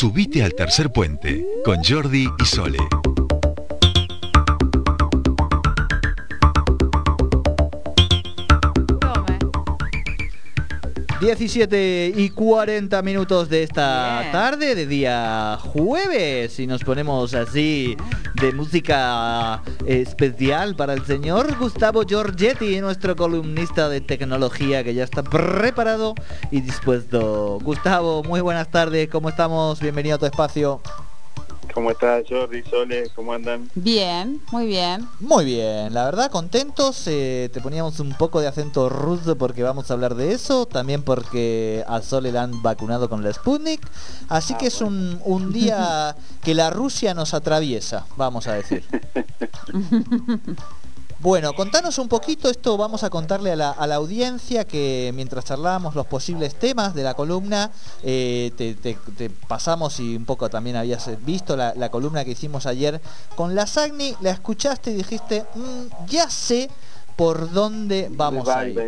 Subite al tercer puente con Jordi y Sole. 17 y 40 minutos de esta tarde, de día jueves, y nos ponemos así de música especial para el señor Gustavo Giorgetti, nuestro columnista de tecnología que ya está preparado y dispuesto. Gustavo, muy buenas tardes, ¿cómo estamos? Bienvenido a tu espacio. ¿Cómo estás, Jordi, Sole? ¿Cómo andan? Bien, muy bien. Muy bien, la verdad, contentos. Eh, te poníamos un poco de acento ruso porque vamos a hablar de eso. También porque a Sole la han vacunado con la Sputnik. Así que es un, un día que la Rusia nos atraviesa, vamos a decir. Bueno, contanos un poquito, esto vamos a contarle a la, audiencia que mientras charlábamos los posibles temas de la columna, eh, te, pasamos y un poco también habías visto la, columna que hicimos ayer con la Sagni, la escuchaste y dijiste, mm, ya sé por dónde vamos a ir.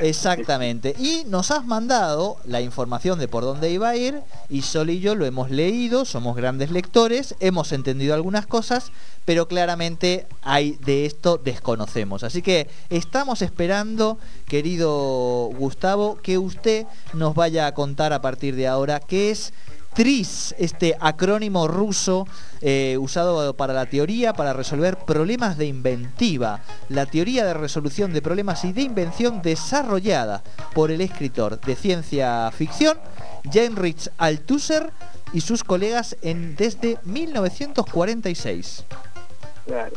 Exactamente. Y nos has mandado la información de por dónde iba a ir y Sol y yo lo hemos leído, somos grandes lectores, hemos entendido algunas cosas, pero claramente hay de esto desconocemos. Así que estamos esperando, querido Gustavo, que usted nos vaya a contar a partir de ahora qué es TRIS, este acrónimo ruso eh, usado para la teoría para resolver problemas de inventiva, la teoría de resolución de problemas y de invención desarrollada por el escritor de ciencia ficción Heinrich Althusser y sus colegas en, desde 1946. Claro.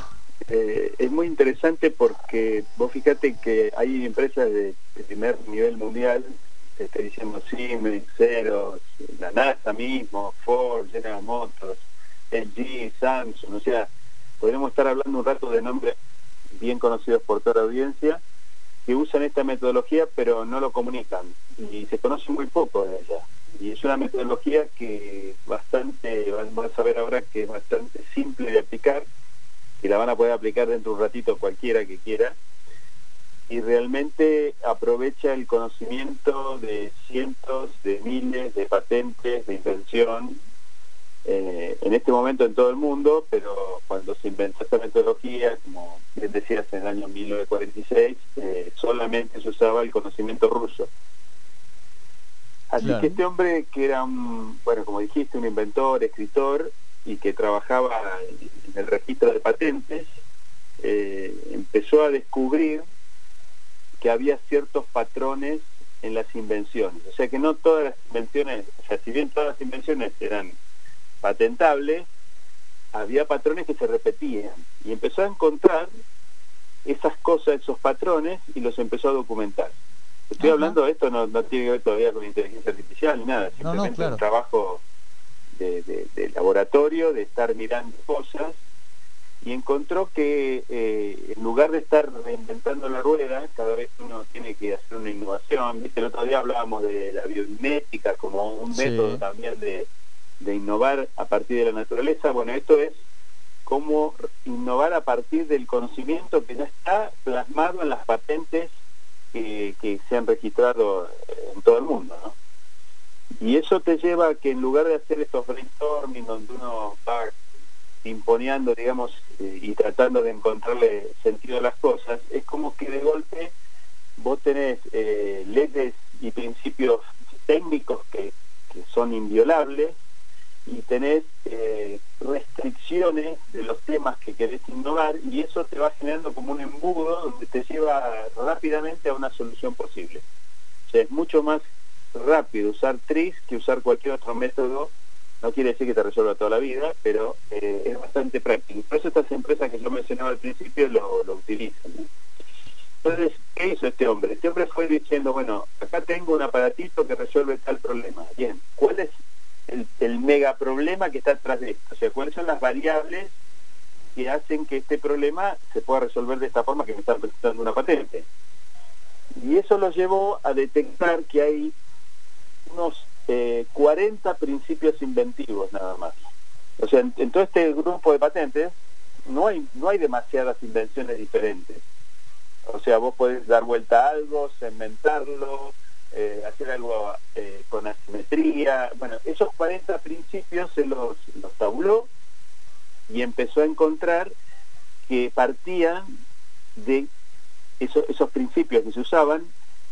Eh, es muy interesante porque vos fíjate que hay empresas de primer nivel mundial este, diciendo Siemens, Xerox, la NASA mismo, Ford, General Motors, LG, Samsung, o sea, podríamos estar hablando un rato de nombres bien conocidos por toda la audiencia que usan esta metodología pero no lo comunican y se conoce muy poco de ella. Y es una metodología que bastante, vamos a ver ahora que es bastante simple de aplicar y la van a poder aplicar dentro de un ratito cualquiera que quiera y realmente aprovecha el conocimiento de cientos de miles de patentes de invención eh, en este momento en todo el mundo, pero cuando se inventó esta metodología, como bien decías, en el año 1946, eh, solamente se usaba el conocimiento ruso. Así que este hombre que era un, bueno, como dijiste, un inventor, escritor, y que trabajaba en el registro de patentes, eh, empezó a descubrir que había ciertos patrones en las invenciones. O sea que no todas las invenciones, o sea, si bien todas las invenciones eran patentables, había patrones que se repetían. Y empezó a encontrar esas cosas, esos patrones, y los empezó a documentar. Estoy hablando de esto, no, tiene que ver todavía con inteligencia artificial ni nada, simplemente un trabajo de laboratorio, de estar mirando cosas y encontró que eh, en lugar de estar reinventando la rueda, cada vez uno tiene que hacer una innovación. ¿Viste? El otro día hablábamos de la biomimética como un método también de, innovar a partir de la naturaleza. Bueno, esto es cómo innovar a partir del conocimiento que ya está plasmado en las patentes que, que se han registrado en todo el mundo. ¿no? Y eso te lleva a que en lugar de hacer estos brainstorming donde uno va imponiendo, digamos, eh, y tratando de encontrarle sentido a las cosas, es como que de golpe vos tenés eh, leyes y principios técnicos que, son inviolables y tenés eh, restricciones de los temas que querés innovar y eso te va generando como un embudo donde te lleva rápidamente a una solución posible. O sea, es mucho más rápido usar TRIS que usar cualquier otro método no quiere decir que te resuelva toda la vida, pero eh, es bastante práctico. Por eso estas empresas que yo mencionaba al principio lo, utilizan. Entonces, ¿qué hizo este hombre? Este hombre fue diciendo, bueno, acá tengo un aparatito que resuelve tal problema. Bien, ¿cuál es el, el mega problema que está atrás de esto? O sea, ¿cuáles son las variables que hacen que este problema se pueda resolver de esta forma que me está presentando una patente? Y eso lo llevó a detectar que hay unos 40 eh, principios inventivos nada más. O sea, en, todo este grupo de patentes no hay, no hay demasiadas invenciones diferentes. O sea, vos podés dar vuelta a algo, segmentarlo, eh, hacer algo eh, con asimetría. Bueno, esos 40 principios se los, los tabuló y empezó a encontrar que partían de esos principios que se usaban,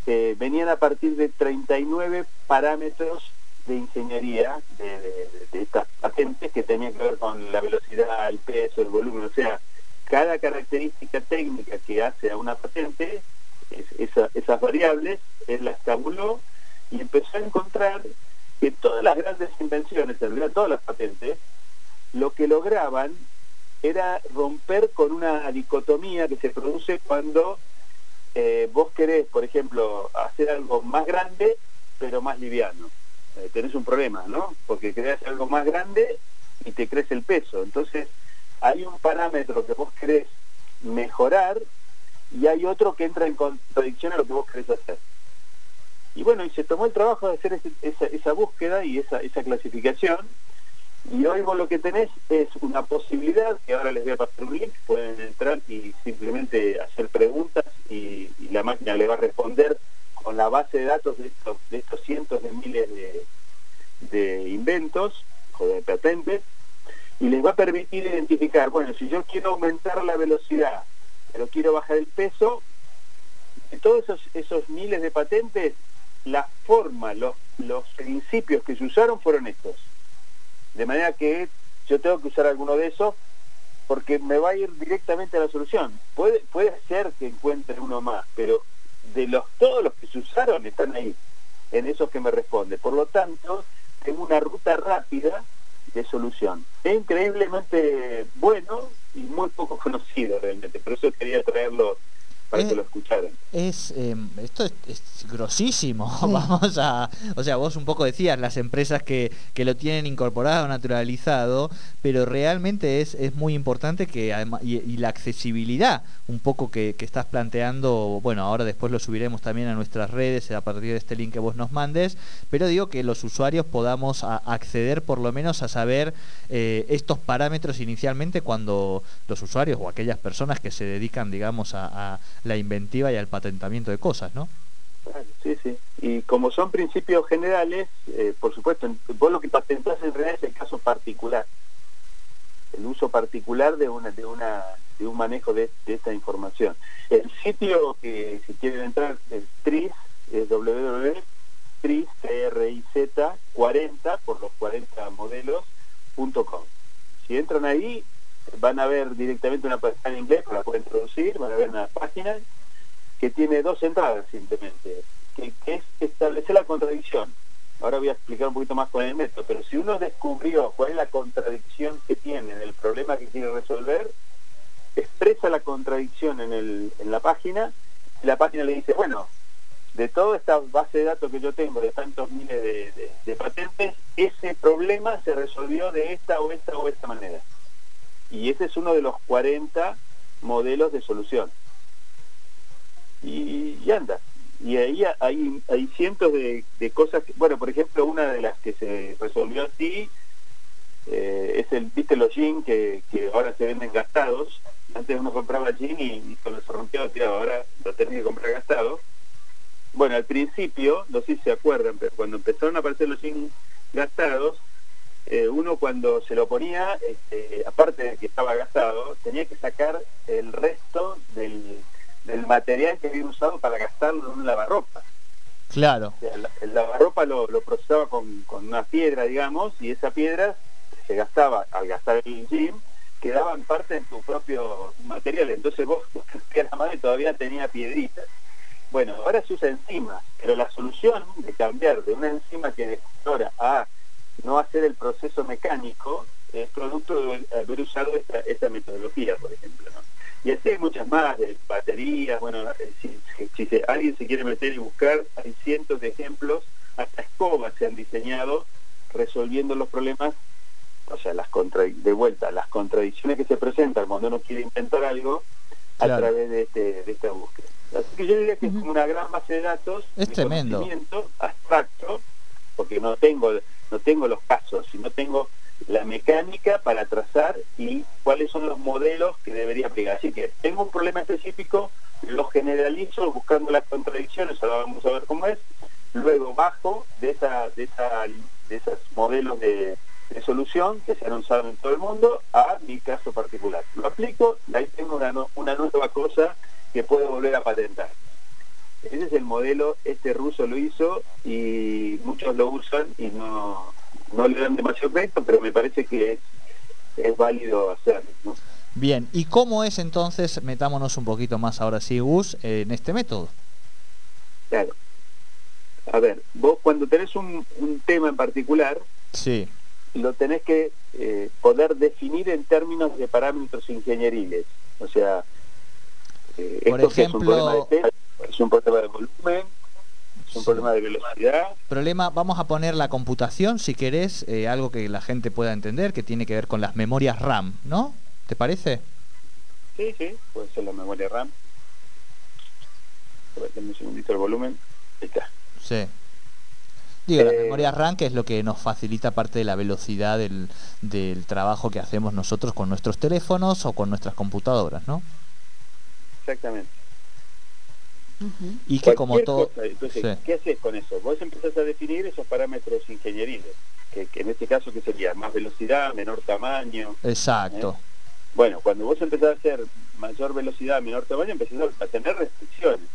eh, venían a partir de 39 parámetros de ingeniería de, estas patentes que tenían que ver con la velocidad, el peso, el volumen, o sea, cada característica técnica que hace a una patente, esas variables, él las tabuló y empezó a encontrar que todas las grandes invenciones, en realidad todas las patentes, lo que lograban era romper con una dicotomía que se produce cuando eh, vos querés, por ejemplo, hacer algo más grande, pero más liviano. Eh, tenés un problema, ¿no? Porque hacer algo más grande y te crece el peso. Entonces, hay un parámetro que vos querés mejorar y hay otro que entra en contradicción a lo que vos querés hacer. Y bueno, y se tomó el trabajo de hacer esa, búsqueda y esa, esa clasificación y hoy vos lo que tenés es una posibilidad, que ahora les voy a pasar un link, pueden entrar y simplemente hacer preguntas y, la máquina le va a responder con la base de datos de estos, de estos cientos de miles de, inventos o de patentes y les va a permitir identificar, bueno, si yo quiero aumentar la velocidad, pero quiero bajar el peso, de todos esos, esos miles de patentes, la forma, los, los principios que se usaron fueron estos. De manera que yo tengo que usar alguno de esos porque me va a ir directamente a la solución. Puede, puede ser que encuentre uno más, pero de los todos los que se usaron están ahí, en esos que me responde. Por lo tanto, tengo una ruta rápida de solución. Es increíblemente bueno y muy poco conocido realmente, por eso quería traerlo para que lo escucharan. Es, em, esto es, grosísimo, vamos a, o sea, vos un poco decías las empresas que, que lo tienen incorporado, naturalizado, pero realmente es, es muy importante que además, y, la accesibilidad un poco que, que, estás planteando, bueno, ahora después lo subiremos también a nuestras redes a partir de este link que vos nos mandes, pero digo que los usuarios podamos acceder por lo menos a saber eh, estos parámetros inicialmente cuando los usuarios o aquellas personas que se dedican, digamos, a la inventiva y al patentamiento de cosas, ¿no? Sí, sí. Y como son principios generales, eh, por supuesto, vos lo que patentás en realidad es el caso particular, el uso particular de una de una de un manejo de, esta información. El sitio que si quieren entrar es TRIZ, es www.triz, 40 por los 40 modelos.com. Si entran ahí, van a ver directamente una página en inglés, la pueden traducir, van a ver una página que tiene dos entradas simplemente, que, es establecer la contradicción. Ahora voy a explicar un poquito más con el método, pero si uno descubrió cuál es la contradicción que tiene en el problema que quiere resolver, expresa la contradicción en, el, en la página, y la página le dice, bueno, de toda esta base de datos que yo tengo, de tantos miles de patentes, ese problema se resolvió de esta o esta o esta manera y ese es uno de los 40 modelos de solución. Y, anda. Y ahí hay, hay cientos de, cosas, bueno, por ejemplo, una de las que se resolvió así eh, es el, viste los jeans que, ahora se venden gastados. Antes uno compraba jeans y, cuando se rompió, tío, ahora lo tenía que comprar gastado. Bueno, al principio, no sé si se acuerdan, pero cuando empezaron a aparecer los jeans gastados, eh, uno cuando se lo ponía, este, aparte de que estaba gastado, tenía que sacar el resto del, material que había usado para gastarlo en un lavarropa. Claro. el lavarropa lo, procesaba con, una piedra, digamos, y esa piedra se gastaba, al gastar el gym, quedaban parte de tu propio material. Entonces vos, que la madre todavía tenía piedritas. Bueno, ahora se usa enzima, pero la solución de cambiar de una enzima que ahora a no hacer el proceso mecánico es producto de haber usado esta, metodología, por ejemplo. Y así hay muchas más, de baterías, bueno, eh, si, alguien se quiere meter y buscar, hay cientos de ejemplos, hasta escobas se han diseñado resolviendo los problemas, o sea, las de vuelta, las contradicciones que se presentan cuando uno quiere inventar algo a través de, este, de esta búsqueda. Así que yo diría que es como una gran base de datos, es de tremendo. conocimiento abstracto, porque no tengo no tengo los casos, sino tengo la mecánica para trazar y cuáles son los modelos que debería aplicar. Así que tengo un problema específico, lo generalizo buscando las contradicciones, ahora vamos a ver cómo es, luego bajo de esa, de esa, de esos modelos de, solución que se han usado en todo el mundo a mi caso particular. Lo aplico, ahí tengo una, una nueva cosa que puedo volver a patentar. Ese es el modelo, este ruso lo hizo y muchos lo usan y no, no le dan demasiado crédito, pero me parece que es, válido hacerlo. Bien, ¿y cómo es entonces, metámonos un poquito más ahora sí, Gus, en este método? Claro. A ver, vos cuando tenés un, tema en particular, sí. lo tenés que eh, poder definir en términos de parámetros ingenieriles. O sea, eh, Por ejemplo, es un problema de volumen, es un problema de velocidad. Problema, vamos a poner la computación, si querés, eh, algo que la gente pueda entender, que tiene que ver con las memorias RAM, ¿no? ¿Te parece? Sí, sí, puede ser la memoria RAM. A ver, un segundito el volumen. Ahí está. Sí. Digo, la eh, memoria RAM que es lo que nos facilita parte de la velocidad del, del trabajo que hacemos nosotros con nuestros teléfonos o con nuestras computadoras, ¿no? Exactamente. Y que como todo... Entonces, ¿qué haces con eso? Vos empezás a definir esos parámetros ingenieriles, que, en este caso, ¿qué sería? Más velocidad, menor tamaño. Exacto. ¿eh? Bueno, cuando vos empezás a hacer mayor velocidad, menor tamaño, empezás a tener restricciones.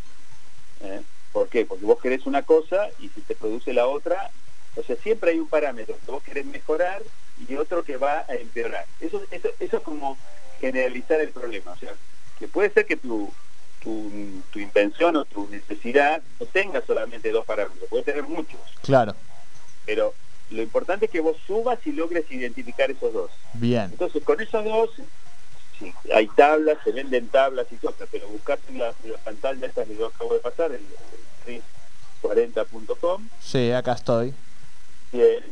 ¿eh? ¿Por qué? Porque vos querés una cosa y si te produce la otra, o sea, siempre hay un parámetro que vos querés mejorar y otro que va a empeorar. Eso, eso, eso es como generalizar el problema. O sea, que puede ser que tu, tu, invención o tu necesidad no tenga solamente dos parámetros, puede tener muchos. Claro. Pero lo importante es que vos subas y logres identificar esos dos. Bien. Entonces, con esos dos, sí, hay tablas, se venden tablas y cosas, pero buscar en la, pantalla esta que yo acabo de pasar, el, 40.com. Sí, acá estoy. Bien,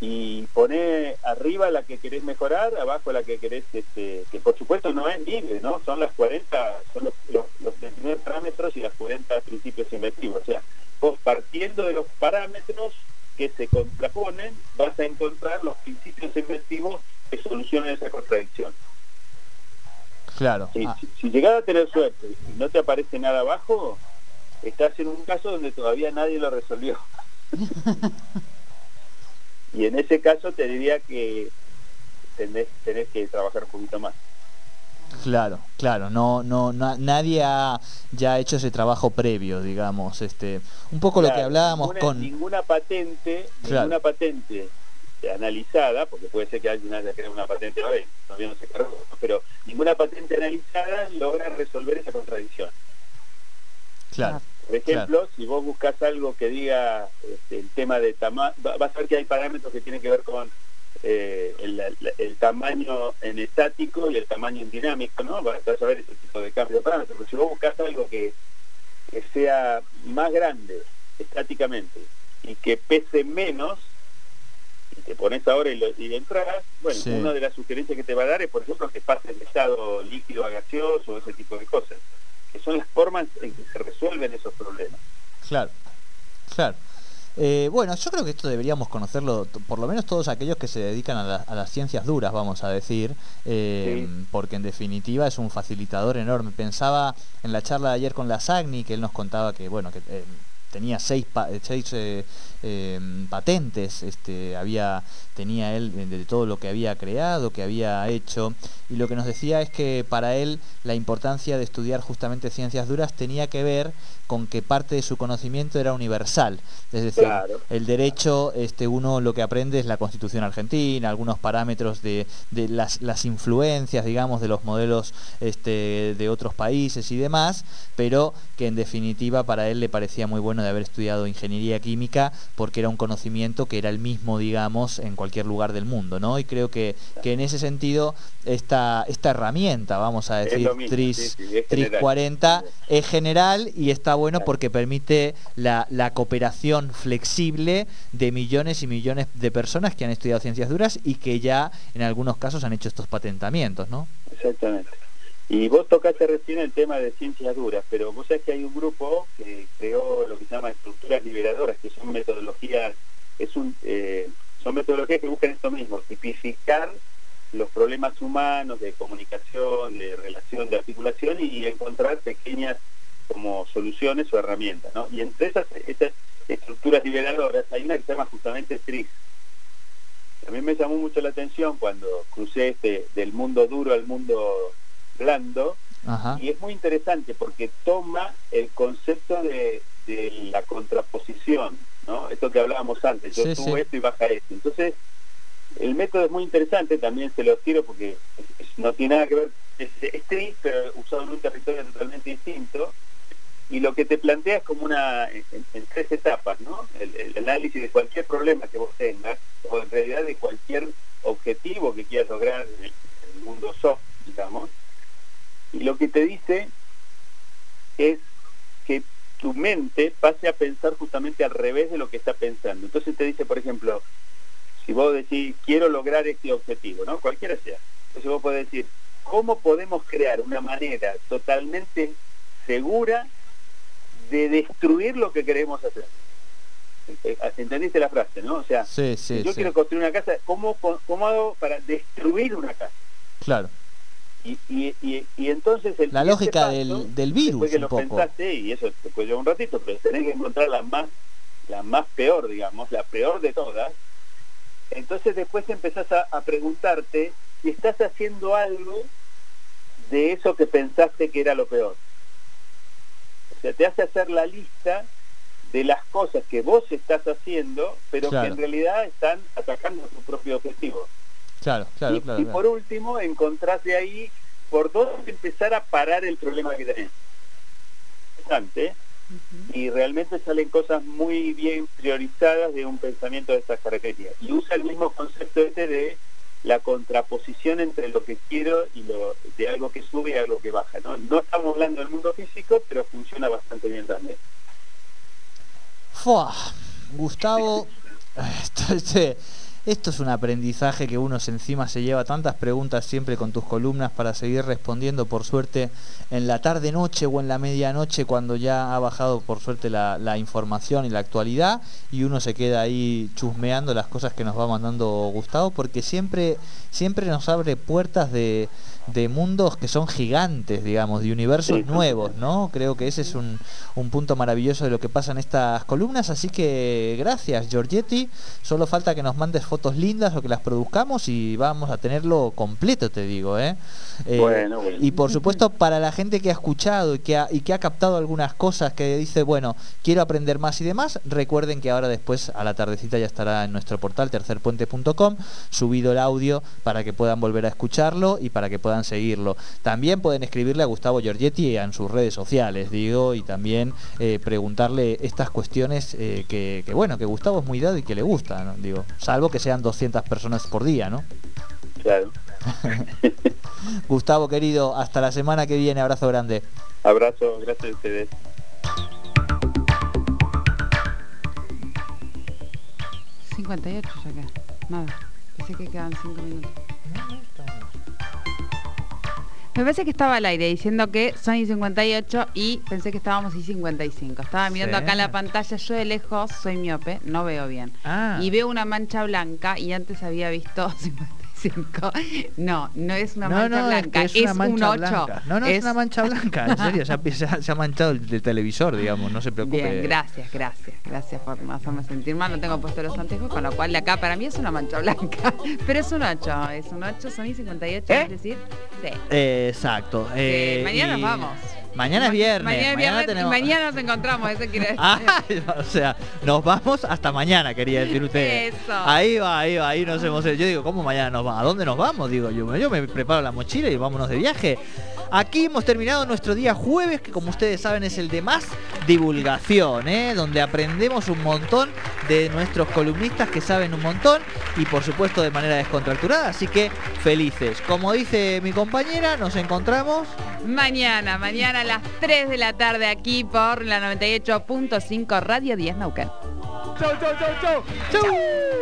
y pone arriba la que querés mejorar, abajo la que querés, este, que por supuesto no es libre, ¿no? Son las 40, son los, los, 29 parámetros y las 40 principios inventivos. O sea, vos partiendo de los parámetros que se contraponen, vas a encontrar los principios inventivos que solucionan esa contradicción. Claro. Ah. Si, si, llegás a tener suerte y no te aparece nada abajo, estás en un caso donde todavía nadie lo resolvió. Y en ese caso te diría que tenés, que trabajar un poquito más. Claro, claro, no, no, nadie ha ya hecho ese trabajo previo, digamos, este, un poco lo que hablábamos con ninguna patente, ninguna patente analizada, porque puede ser que alguien haya creado una patente todavía no se cargó, pero ninguna patente analizada logra resolver esa contradicción. Claro. Por ejemplo, si vos buscas algo que diga este, el tema de tamaño, vas a ver que hay parámetros que tienen que ver con eh, el, tamaño en estático y el tamaño en dinámico, ¿no? Vas a ver ese tipo de cambio de parámetros. Pero si vos buscas algo que, sea más grande estáticamente y que pese menos, y te pones ahora y, lo, y entras, bueno, una de las sugerencias que te va a dar es, por ejemplo, que pase de estado líquido a gaseoso, ese tipo de cosas que son las formas en que se resuelven esos problemas. Claro, claro. Eh, bueno, yo creo que esto deberíamos conocerlo, por lo menos todos aquellos que se dedican a, las ciencias duras, vamos a decir, eh, porque en definitiva es un facilitador enorme. Pensaba en la charla de ayer con la SAGNI, que él nos contaba que, bueno, que eh, tenía seis, seis patentes, este, había, tenía él de todo lo que había creado, que había hecho, y lo que nos decía es que para él la importancia de estudiar justamente ciencias duras tenía que ver con que parte de su conocimiento era universal. Es decir, el derecho, este, uno lo que aprende es la constitución argentina, algunos parámetros de, de las, las, influencias, digamos, de los modelos este, de otros países y demás, pero que en definitiva para él le parecía muy bueno de haber estudiado ingeniería química porque era un conocimiento que era el mismo, digamos, en cualquier lugar del mundo, ¿no? Y creo que, que en ese sentido esta, esta herramienta, vamos a decir, TRIS, 40, es general y está bueno porque permite la, cooperación flexible de millones y millones de personas que han estudiado ciencias duras y que ya en algunos casos han hecho estos patentamientos, ¿no? Exactamente. Y vos tocaste recién el tema de ciencias duras, pero vos sabés que hay un grupo que creó lo que se llama estructuras liberadoras, que son metodologías, es un, eh, son metodologías que buscan esto mismo, tipificar los problemas humanos de comunicación, de relación, de articulación y encontrar pequeñas como soluciones o herramientas, ¿no? Y entre esas, estructuras liberadoras, hay una que se llama justamente TRIS. A mí me llamó mucho la atención cuando crucé este del mundo duro al mundo blando, y es muy interesante porque toma el concepto de, la contraposición, ¿no? Esto que hablábamos antes, yo subo esto y baja esto. Entonces, el método es muy interesante, también se lo quiero porque no tiene nada que ver, es, es TRIS, pero usado en un territorio totalmente distinto y lo que te plantea es como una en, tres etapas, ¿no? El, análisis de cualquier problema que vos tengas, o en realidad de cualquier objetivo que quieras lograr en el, mundo soft, digamos. Y lo que te dice es que tu mente pase a pensar justamente al revés de lo que está pensando. Entonces te dice, por ejemplo, si vos decís, quiero lograr este objetivo, ¿no? Cualquiera sea. Entonces vos podés decir, ¿cómo podemos crear una manera totalmente segura de destruir lo que queremos hacer. Eh, ¿Entendiste la frase, no? O sea, yo quiero construir una casa, ¿cómo, ¿cómo hago para destruir una casa? Claro. Y, y, y, entonces la lógica del, del virus después que lo pensaste y eso te llevar un ratito pero tenés que encontrar la más la más peor digamos la peor de todas entonces después empezás a, a preguntarte si estás haciendo algo de eso que pensaste que era lo peor o sea, te hace hacer la lista de las cosas que vos estás haciendo, pero que en realidad están atacando tu propio objetivo. Claro, claro, y, claro. Y por último, encontrás de ahí por dónde empezar a parar el problema que tenés. Interesante. Y realmente salen cosas muy bien priorizadas de un pensamiento de estas características. Y usa el mismo concepto este de la contraposición entre lo que quiero y lo de algo que sube y algo que baja. No, no estamos hablando del mundo físico, pero funciona bastante bien también. Gustavo, esto es un aprendizaje que uno encima se lleva tantas preguntas siempre con tus columnas para seguir respondiendo, por suerte, en la tarde-noche o en la medianoche, cuando ya ha bajado, por suerte, la, la, información y la actualidad, y uno se queda ahí chusmeando las cosas que nos va mandando Gustavo, porque siempre, siempre nos abre puertas de, de mundos que son gigantes, digamos, de universos nuevos, ¿no? Creo que ese es un, un, punto maravilloso de lo que pasa en estas columnas, así que gracias Giorgetti, solo falta que nos mandes fotos lindas o que las produzcamos y vamos a tenerlo completo, te digo, ¿eh? eh bueno, bueno. Y por supuesto para la gente que ha escuchado y que ha, y que ha captado algunas cosas, que dice, bueno, quiero aprender más y demás, recuerden que ahora después a la tardecita ya estará en nuestro portal tercerpuente.com subido el audio para que puedan volver a escucharlo y para que puedan seguirlo. También pueden escribirle a Gustavo Giorgetti en sus redes sociales, digo, y también eh, preguntarle estas cuestiones eh, que, bueno, que Gustavo es muy dado y que le gusta, digo, salvo que sean 200 personas por día, ¿no? Claro. Gustavo querido, hasta la semana que viene, abrazo grande. Abrazo, gracias a ustedes. ...58 ya que... Nada. Pensé que quedan 5 minutos. Me parece que estaba al aire diciendo que son y 58 y pensé que estábamos y 55. Estaba mirando acá en la pantalla, yo de lejos soy miope, no veo bien. Ah. Y veo una mancha blanca y antes había visto 55. No, no es una mancha blanca, es, una mancha un 8. No, no es... una mancha blanca, en serio, ya, se ha manchado el, televisor, digamos, no se preocupe. Bien, gracias, gracias, gracias por hacerme sentir mal, no tengo puesto los anteojos, con lo cual de acá para mí es una mancha blanca, pero es un 8, es un 8, son y 58, ¿Eh? es decir, sí. exacto. Eh, mañana nos vamos. Mañana es viernes. Mañana, mañana, tenemos... mañana nos encontramos, eso quiere decir. Ah, o sea, nos vamos hasta mañana, quería decir usted. Eso. Ahí va, ahí va, ahí nos hemos... Yo digo, ¿cómo mañana nos vamos? ¿A dónde nos vamos? Digo, yo, yo me preparo la mochila y vámonos de viaje. Aquí hemos terminado nuestro día jueves, que como ustedes saben es el de más divulgación, ¿eh? donde aprendemos un montón de nuestros columnistas que saben un montón y por supuesto de manera descontracturada, así que felices. Como dice mi compañera, nos encontramos mañana, mañana a las 3 de la tarde aquí por la 98.5 Radio 10 Naucan. Chau, chau, chau, chau. Chau.